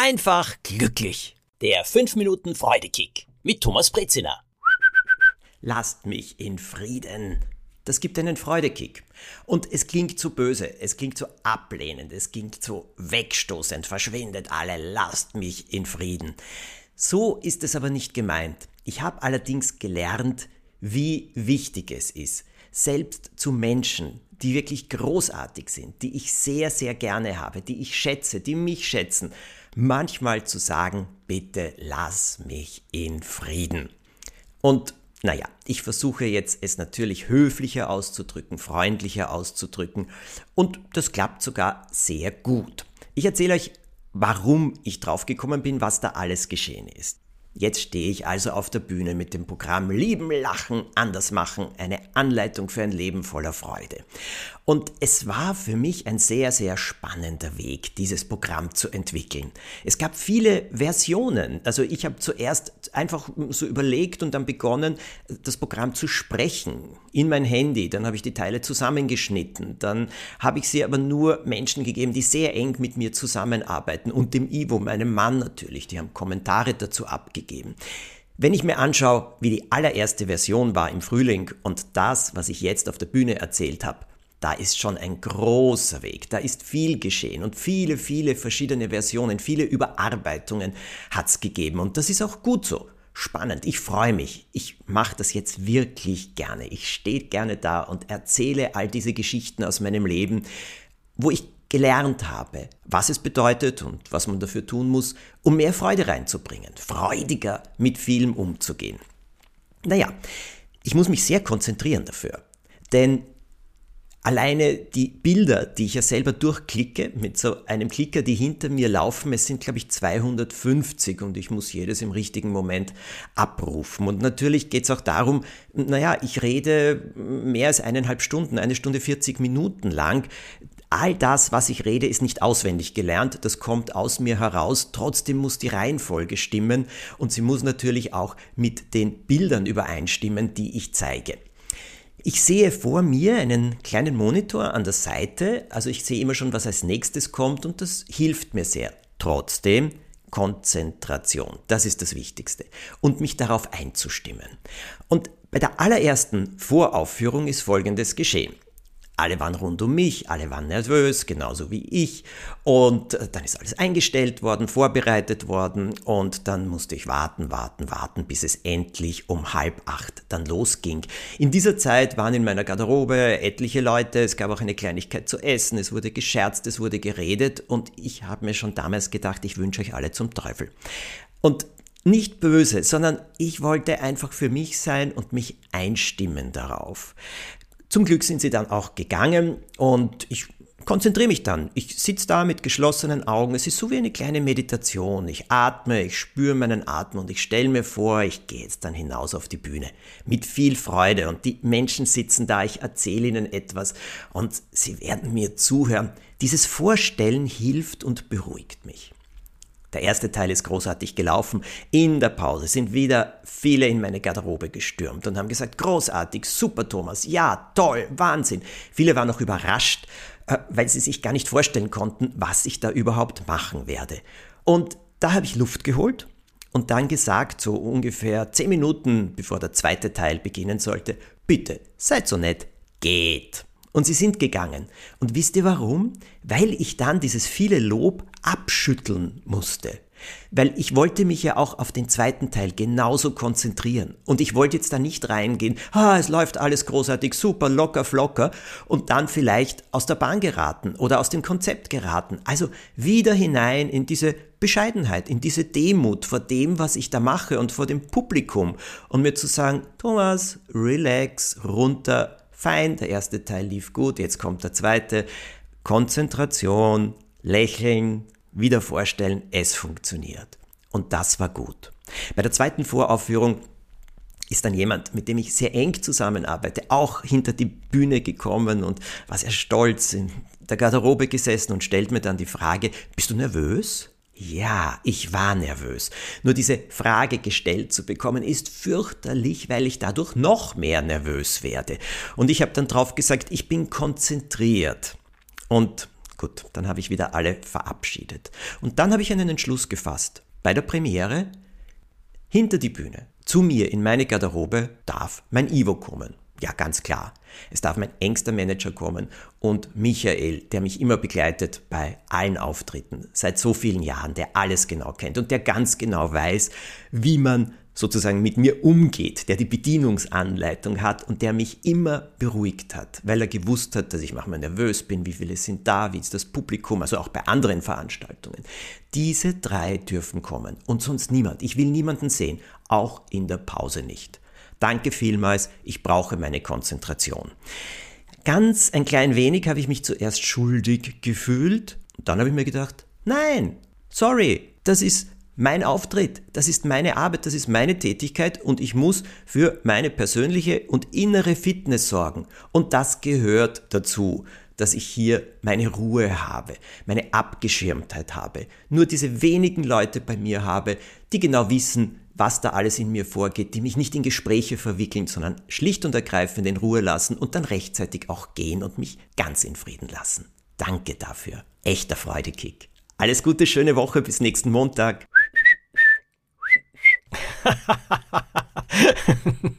einfach glücklich. Der 5 Minuten Freudekick mit Thomas Brezina. Lasst mich in Frieden. Das gibt einen Freudekick. Und es klingt zu böse, es klingt zu ablehnend, es klingt zu wegstoßend. Verschwindet alle, lasst mich in Frieden. So ist es aber nicht gemeint. Ich habe allerdings gelernt, wie wichtig es ist, selbst zu Menschen, die wirklich großartig sind, die ich sehr, sehr gerne habe, die ich schätze, die mich schätzen, manchmal zu sagen, bitte lass mich in Frieden. Und naja, ich versuche jetzt es natürlich höflicher auszudrücken, freundlicher auszudrücken und das klappt sogar sehr gut. Ich erzähle euch, warum ich draufgekommen bin, was da alles geschehen ist. Jetzt stehe ich also auf der Bühne mit dem Programm Lieben, Lachen, Anders machen, eine Anleitung für ein Leben voller Freude. Und es war für mich ein sehr, sehr spannender Weg, dieses Programm zu entwickeln. Es gab viele Versionen. Also ich habe zuerst einfach so überlegt und dann begonnen, das Programm zu sprechen in mein Handy. Dann habe ich die Teile zusammengeschnitten. Dann habe ich sie aber nur Menschen gegeben, die sehr eng mit mir zusammenarbeiten und dem Ivo, meinem Mann natürlich. Die haben Kommentare dazu abgegeben. Wenn ich mir anschaue, wie die allererste Version war im Frühling und das, was ich jetzt auf der Bühne erzählt habe, da ist schon ein großer Weg, da ist viel geschehen und viele, viele verschiedene Versionen, viele Überarbeitungen hat es gegeben und das ist auch gut so. Spannend, ich freue mich. Ich mache das jetzt wirklich gerne. Ich stehe gerne da und erzähle all diese Geschichten aus meinem Leben, wo ich gelernt habe, was es bedeutet und was man dafür tun muss, um mehr Freude reinzubringen, freudiger mit Film umzugehen. Naja, ich muss mich sehr konzentrieren dafür, denn Alleine die Bilder, die ich ja selber durchklicke, mit so einem Klicker, die hinter mir laufen, es sind, glaube ich, 250 und ich muss jedes im richtigen Moment abrufen. Und natürlich geht es auch darum, naja, ich rede mehr als eineinhalb Stunden, eine Stunde 40 Minuten lang. All das, was ich rede, ist nicht auswendig gelernt, das kommt aus mir heraus, trotzdem muss die Reihenfolge stimmen und sie muss natürlich auch mit den Bildern übereinstimmen, die ich zeige. Ich sehe vor mir einen kleinen Monitor an der Seite, also ich sehe immer schon, was als nächstes kommt und das hilft mir sehr. Trotzdem Konzentration, das ist das Wichtigste und mich darauf einzustimmen. Und bei der allerersten Voraufführung ist Folgendes geschehen. Alle waren rund um mich, alle waren nervös, genauso wie ich. Und äh, dann ist alles eingestellt worden, vorbereitet worden und dann musste ich warten, warten, warten, bis es endlich um halb acht dann losging. In dieser Zeit waren in meiner Garderobe etliche Leute, es gab auch eine Kleinigkeit zu essen, es wurde gescherzt, es wurde geredet und ich habe mir schon damals gedacht, ich wünsche euch alle zum Teufel. Und nicht böse, sondern ich wollte einfach für mich sein und mich einstimmen darauf. Zum Glück sind sie dann auch gegangen und ich konzentriere mich dann. Ich sitze da mit geschlossenen Augen. Es ist so wie eine kleine Meditation. Ich atme, ich spüre meinen Atem und ich stelle mir vor, ich gehe jetzt dann hinaus auf die Bühne mit viel Freude und die Menschen sitzen da, ich erzähle ihnen etwas und sie werden mir zuhören. Dieses Vorstellen hilft und beruhigt mich. Der erste Teil ist großartig gelaufen. In der Pause sind wieder viele in meine Garderobe gestürmt und haben gesagt, großartig, super Thomas, ja, toll, Wahnsinn. Viele waren noch überrascht, äh, weil sie sich gar nicht vorstellen konnten, was ich da überhaupt machen werde. Und da habe ich Luft geholt und dann gesagt, so ungefähr zehn Minuten bevor der zweite Teil beginnen sollte, bitte, seid so nett, geht. Und sie sind gegangen. Und wisst ihr warum? Weil ich dann dieses viele Lob abschütteln musste. Weil ich wollte mich ja auch auf den zweiten Teil genauso konzentrieren. Und ich wollte jetzt da nicht reingehen, ah, es läuft alles großartig, super, locker, flocker, und dann vielleicht aus der Bahn geraten oder aus dem Konzept geraten. Also wieder hinein in diese Bescheidenheit, in diese Demut vor dem, was ich da mache und vor dem Publikum. Und mir zu sagen, Thomas, relax, runter, Fein, der erste Teil lief gut, jetzt kommt der zweite. Konzentration, lächeln, wieder vorstellen, es funktioniert. Und das war gut. Bei der zweiten Voraufführung ist dann jemand, mit dem ich sehr eng zusammenarbeite, auch hinter die Bühne gekommen und war sehr stolz in der Garderobe gesessen und stellt mir dann die Frage, bist du nervös? Ja, ich war nervös. Nur diese Frage gestellt zu bekommen, ist fürchterlich, weil ich dadurch noch mehr nervös werde. Und ich habe dann drauf gesagt, ich bin konzentriert. Und Gut, dann habe ich wieder alle verabschiedet. Und dann habe ich einen Entschluss gefasst. Bei der Premiere, hinter die Bühne, zu mir in meine Garderobe darf mein Ivo kommen. Ja, ganz klar. Es darf mein engster Manager kommen und Michael, der mich immer begleitet bei allen Auftritten, seit so vielen Jahren, der alles genau kennt und der ganz genau weiß, wie man sozusagen mit mir umgeht, der die Bedienungsanleitung hat und der mich immer beruhigt hat, weil er gewusst hat, dass ich manchmal nervös bin, wie viele sind da, wie ist das Publikum, also auch bei anderen Veranstaltungen. Diese drei dürfen kommen und sonst niemand. Ich will niemanden sehen, auch in der Pause nicht. Danke vielmals, ich brauche meine Konzentration. Ganz ein klein wenig habe ich mich zuerst schuldig gefühlt. Und dann habe ich mir gedacht, nein, sorry, das ist mein Auftritt, das ist meine Arbeit, das ist meine Tätigkeit und ich muss für meine persönliche und innere Fitness sorgen. Und das gehört dazu, dass ich hier meine Ruhe habe, meine Abgeschirmtheit habe, nur diese wenigen Leute bei mir habe, die genau wissen, was da alles in mir vorgeht, die mich nicht in Gespräche verwickeln, sondern schlicht und ergreifend in Ruhe lassen und dann rechtzeitig auch gehen und mich ganz in Frieden lassen. Danke dafür. Echter Freudekick. Alles Gute, schöne Woche, bis nächsten Montag.